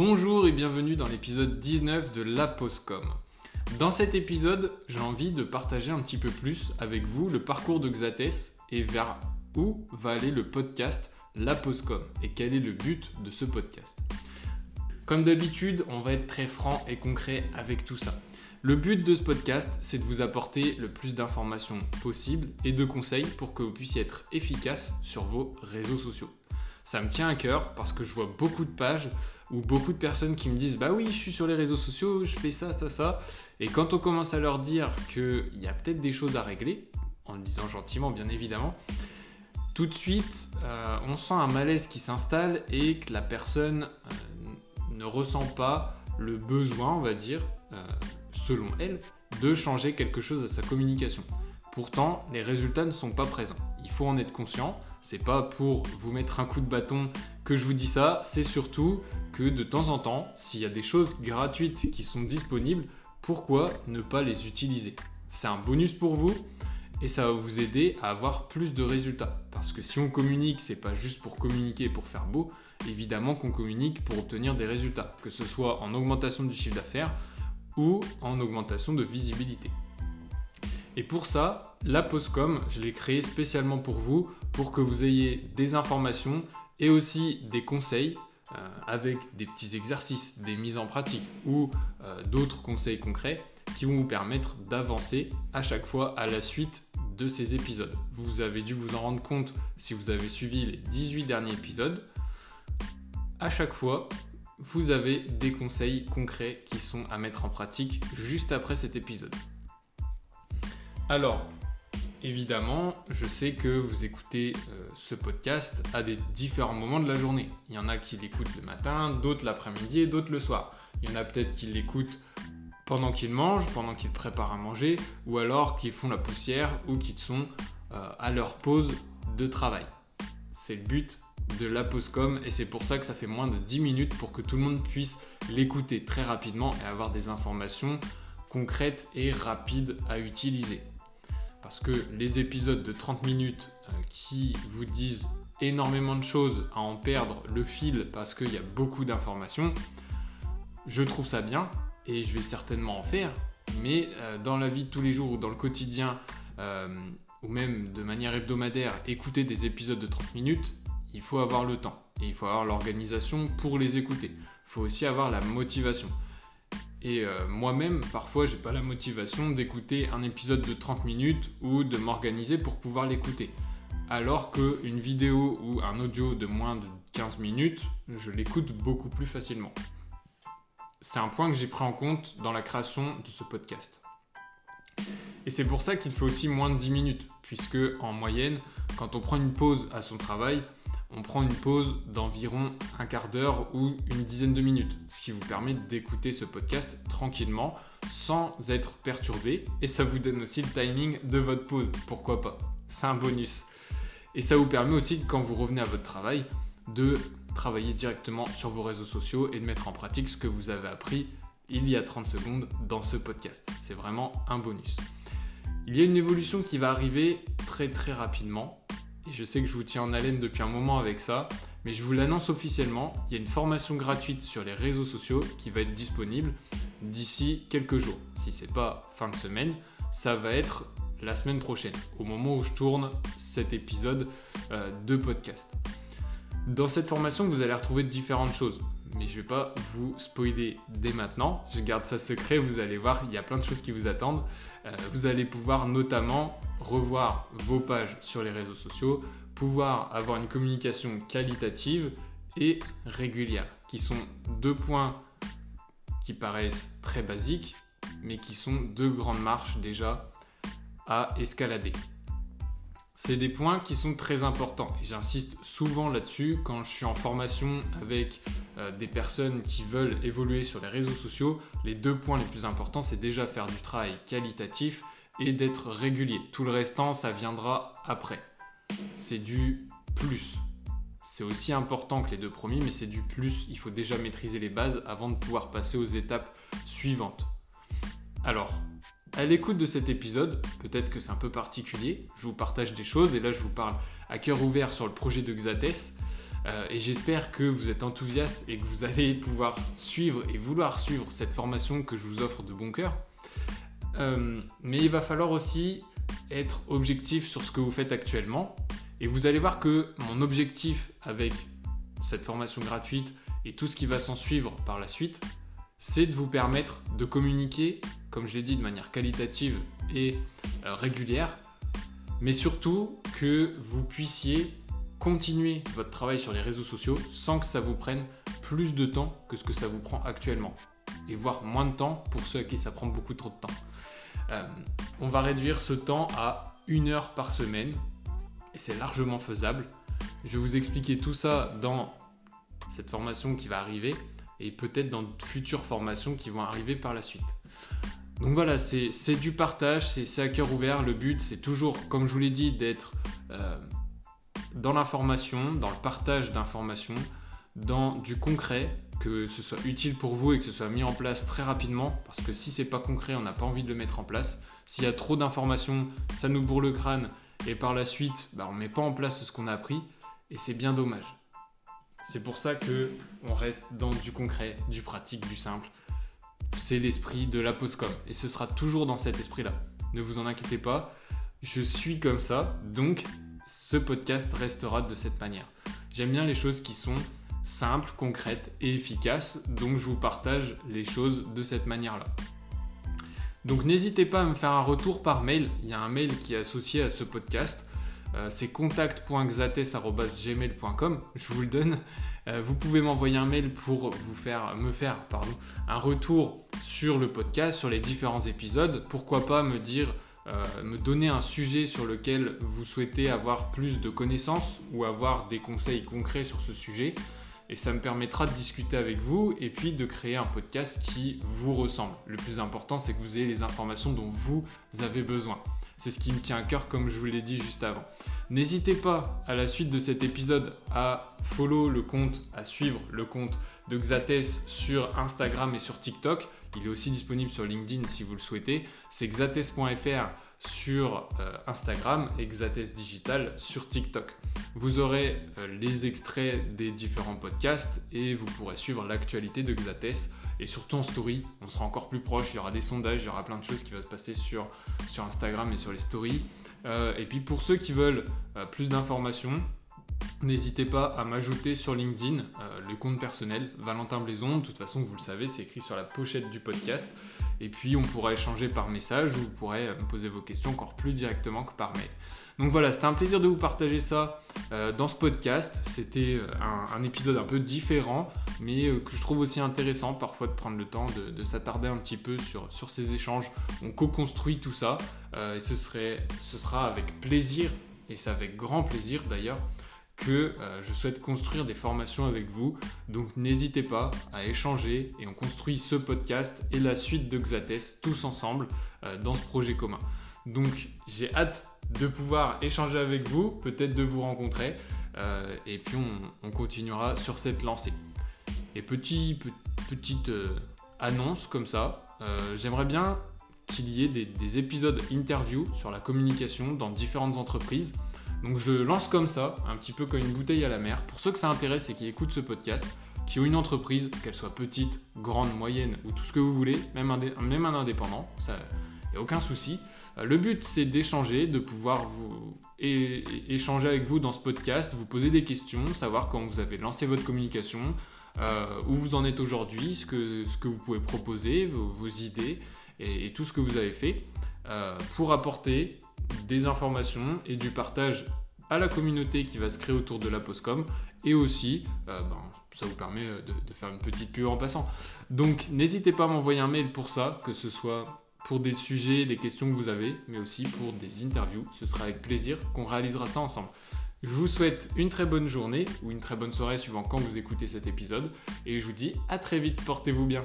Bonjour et bienvenue dans l'épisode 19 de La Postcom. Dans cet épisode, j'ai envie de partager un petit peu plus avec vous le parcours de Xates et vers où va aller le podcast La Postcom et quel est le but de ce podcast. Comme d'habitude, on va être très franc et concret avec tout ça. Le but de ce podcast, c'est de vous apporter le plus d'informations possible et de conseils pour que vous puissiez être efficace sur vos réseaux sociaux. Ça me tient à cœur parce que je vois beaucoup de pages ou beaucoup de personnes qui me disent Bah oui, je suis sur les réseaux sociaux, je fais ça, ça, ça. Et quand on commence à leur dire qu'il y a peut-être des choses à régler, en le disant gentiment bien évidemment, tout de suite, euh, on sent un malaise qui s'installe et que la personne euh, ne ressent pas le besoin, on va dire, euh, selon elle, de changer quelque chose à sa communication. Pourtant, les résultats ne sont pas présents. Il faut en être conscient. C'est pas pour vous mettre un coup de bâton que je vous dis ça, c'est surtout que de temps en temps, s'il y a des choses gratuites qui sont disponibles, pourquoi ne pas les utiliser? C'est un bonus pour vous et ça va vous aider à avoir plus de résultats. Parce que si on communique, c'est pas juste pour communiquer pour faire beau, évidemment qu'on communique pour obtenir des résultats, que ce soit en augmentation du chiffre d'affaires ou en augmentation de visibilité. Et pour ça, la Postcom, je l'ai créée spécialement pour vous, pour que vous ayez des informations et aussi des conseils euh, avec des petits exercices, des mises en pratique ou euh, d'autres conseils concrets qui vont vous permettre d'avancer à chaque fois à la suite de ces épisodes. Vous avez dû vous en rendre compte si vous avez suivi les 18 derniers épisodes. À chaque fois, vous avez des conseils concrets qui sont à mettre en pratique juste après cet épisode. Alors, évidemment, je sais que vous écoutez euh, ce podcast à des différents moments de la journée. Il y en a qui l'écoutent le matin, d'autres l'après-midi et d'autres le soir. Il y en a peut-être qui l'écoutent pendant qu'ils mangent, pendant qu'ils préparent à manger, ou alors qu'ils font la poussière ou qu'ils sont euh, à leur pause de travail. C'est le but de la Postcom et c'est pour ça que ça fait moins de 10 minutes pour que tout le monde puisse l'écouter très rapidement et avoir des informations concrètes et rapides à utiliser. Parce que les épisodes de 30 minutes euh, qui vous disent énormément de choses à en perdre le fil parce qu'il y a beaucoup d'informations, je trouve ça bien et je vais certainement en faire. Mais euh, dans la vie de tous les jours ou dans le quotidien, euh, ou même de manière hebdomadaire, écouter des épisodes de 30 minutes, il faut avoir le temps et il faut avoir l'organisation pour les écouter. Il faut aussi avoir la motivation. Et euh, moi-même, parfois, j'ai pas la motivation d'écouter un épisode de 30 minutes ou de m'organiser pour pouvoir l'écouter. Alors qu'une vidéo ou un audio de moins de 15 minutes, je l'écoute beaucoup plus facilement. C'est un point que j'ai pris en compte dans la création de ce podcast. Et c'est pour ça qu'il faut aussi moins de 10 minutes, puisque en moyenne, quand on prend une pause à son travail, on prend une pause d'environ un quart d'heure ou une dizaine de minutes, ce qui vous permet d'écouter ce podcast tranquillement sans être perturbé et ça vous donne aussi le timing de votre pause, pourquoi pas. C'est un bonus. Et ça vous permet aussi, quand vous revenez à votre travail, de travailler directement sur vos réseaux sociaux et de mettre en pratique ce que vous avez appris il y a 30 secondes dans ce podcast. C'est vraiment un bonus. Il y a une évolution qui va arriver très très rapidement je sais que je vous tiens en haleine depuis un moment avec ça, mais je vous l'annonce officiellement, il y a une formation gratuite sur les réseaux sociaux qui va être disponible d'ici quelques jours. Si c'est pas fin de semaine, ça va être la semaine prochaine, au moment où je tourne cet épisode euh, de podcast. Dans cette formation, vous allez retrouver différentes choses, mais je ne vais pas vous spoiler dès maintenant. Je garde ça secret, vous allez voir, il y a plein de choses qui vous attendent. Euh, vous allez pouvoir notamment revoir vos pages sur les réseaux sociaux, pouvoir avoir une communication qualitative et régulière, qui sont deux points qui paraissent très basiques, mais qui sont deux grandes marches déjà à escalader. C'est des points qui sont très importants et j'insiste souvent là-dessus quand je suis en formation avec euh, des personnes qui veulent évoluer sur les réseaux sociaux. Les deux points les plus importants, c'est déjà faire du travail qualitatif et d'être régulier. Tout le restant, ça viendra après. C'est du plus. C'est aussi important que les deux premiers, mais c'est du plus. Il faut déjà maîtriser les bases avant de pouvoir passer aux étapes suivantes. Alors, à l'écoute de cet épisode, peut-être que c'est un peu particulier, je vous partage des choses et là je vous parle à cœur ouvert sur le projet de Xates. Euh, et j'espère que vous êtes enthousiaste et que vous allez pouvoir suivre et vouloir suivre cette formation que je vous offre de bon cœur. Euh, mais il va falloir aussi être objectif sur ce que vous faites actuellement. Et vous allez voir que mon objectif avec cette formation gratuite et tout ce qui va s'en suivre par la suite, c'est de vous permettre de communiquer, comme je l'ai dit, de manière qualitative et euh, régulière, mais surtout que vous puissiez continuer votre travail sur les réseaux sociaux sans que ça vous prenne plus de temps que ce que ça vous prend actuellement. Et voire moins de temps pour ceux à qui ça prend beaucoup trop de temps. Euh, on va réduire ce temps à une heure par semaine et c'est largement faisable. Je vais vous expliquer tout ça dans cette formation qui va arriver et peut-être dans de futures formations qui vont arriver par la suite. Donc voilà, c'est du partage, c'est à cœur ouvert. Le but, c'est toujours, comme je vous l'ai dit, d'être euh, dans l'information, dans le partage d'informations, dans du concret, que ce soit utile pour vous et que ce soit mis en place très rapidement, parce que si c'est pas concret, on n'a pas envie de le mettre en place. S'il y a trop d'informations, ça nous bourre le crâne et par la suite, bah, on ne met pas en place ce qu'on a appris et c'est bien dommage. C'est pour ça que on reste dans du concret, du pratique, du simple. C'est l'esprit de la postcom et ce sera toujours dans cet esprit-là. Ne vous en inquiétez pas, je suis comme ça, donc ce podcast restera de cette manière. J'aime bien les choses qui sont simples, concrètes et efficaces, donc je vous partage les choses de cette manière-là. Donc n'hésitez pas à me faire un retour par mail, il y a un mail qui est associé à ce podcast, euh, c'est contact.xates.gmail.com, je vous le donne. Euh, vous pouvez m'envoyer un mail pour vous faire, me faire pardon, un retour sur le podcast, sur les différents épisodes. Pourquoi pas me dire, euh, me donner un sujet sur lequel vous souhaitez avoir plus de connaissances ou avoir des conseils concrets sur ce sujet. Et ça me permettra de discuter avec vous et puis de créer un podcast qui vous ressemble. Le plus important, c'est que vous ayez les informations dont vous avez besoin. C'est ce qui me tient à cœur comme je vous l'ai dit juste avant. N'hésitez pas à la suite de cet épisode à follow le compte, à suivre le compte de Xates sur Instagram et sur TikTok. Il est aussi disponible sur LinkedIn si vous le souhaitez. C'est xates.fr sur euh, Instagram et Xates Digital sur TikTok. Vous aurez euh, les extraits des différents podcasts et vous pourrez suivre l'actualité de Xates et surtout en story, on sera encore plus proche, il y aura des sondages, il y aura plein de choses qui vont se passer sur, sur Instagram et sur les stories. Euh, et puis pour ceux qui veulent euh, plus d'informations, N'hésitez pas à m'ajouter sur LinkedIn euh, le compte personnel Valentin Blaison. De toute façon, vous le savez, c'est écrit sur la pochette du podcast. Et puis, on pourra échanger par message ou vous pourrez me poser vos questions encore plus directement que par mail. Donc voilà, c'était un plaisir de vous partager ça euh, dans ce podcast. C'était euh, un, épisode un peu différent, mais euh, que je trouve aussi intéressant parfois de prendre le temps de, s'attarder un petit peu sur, sur ces échanges. On co-construit tout ça et ce, serait, ce sera avec plaisir, et c'est avec grand plaisir d'ailleurs, que je souhaite construire des formations avec vous. Donc n'hésitez pas à échanger et on construit ce podcast et la suite de Xates tous ensemble dans ce projet commun. Donc j'ai hâte de pouvoir échanger avec vous, peut-être de vous rencontrer, euh, et puis on, continuera sur cette lancée. Et petit, petite euh, annonce comme ça, euh, j'aimerais bien qu'il y ait des, épisodes interview sur la communication dans différentes entreprises. Donc je lance comme ça, un petit peu comme une bouteille à la mer. Pour ceux que ça intéresse et qui écoutent ce podcast, qui ont une entreprise, qu'elle soit petite, grande, moyenne ou tout ce que vous voulez, même un, même un indépendant, ça n'y a aucun souci. Euh, le but, c'est d'échanger, de pouvoir vous échanger avec vous dans ce podcast, vous poser des questions, savoir quand vous avez lancé votre communication, euh, où vous en êtes aujourd'hui, ce que, ce que vous pouvez proposer, vos, idées et, tout ce que vous avez fait euh, pour apporter des informations et du partage à la communauté qui va se créer autour de la Postcom et aussi ben, ça vous permet de, de, faire une petite pub en passant. Donc n'hésitez pas à m'envoyer un mail pour ça, que ce soit pour des sujets, des questions que vous avez, mais aussi pour des interviews. Ce sera avec plaisir qu'on réalisera ça ensemble. Je vous souhaite une très bonne journée ou une très bonne soirée suivant quand vous écoutez cet épisode et je vous dis à très vite, portez-vous bien.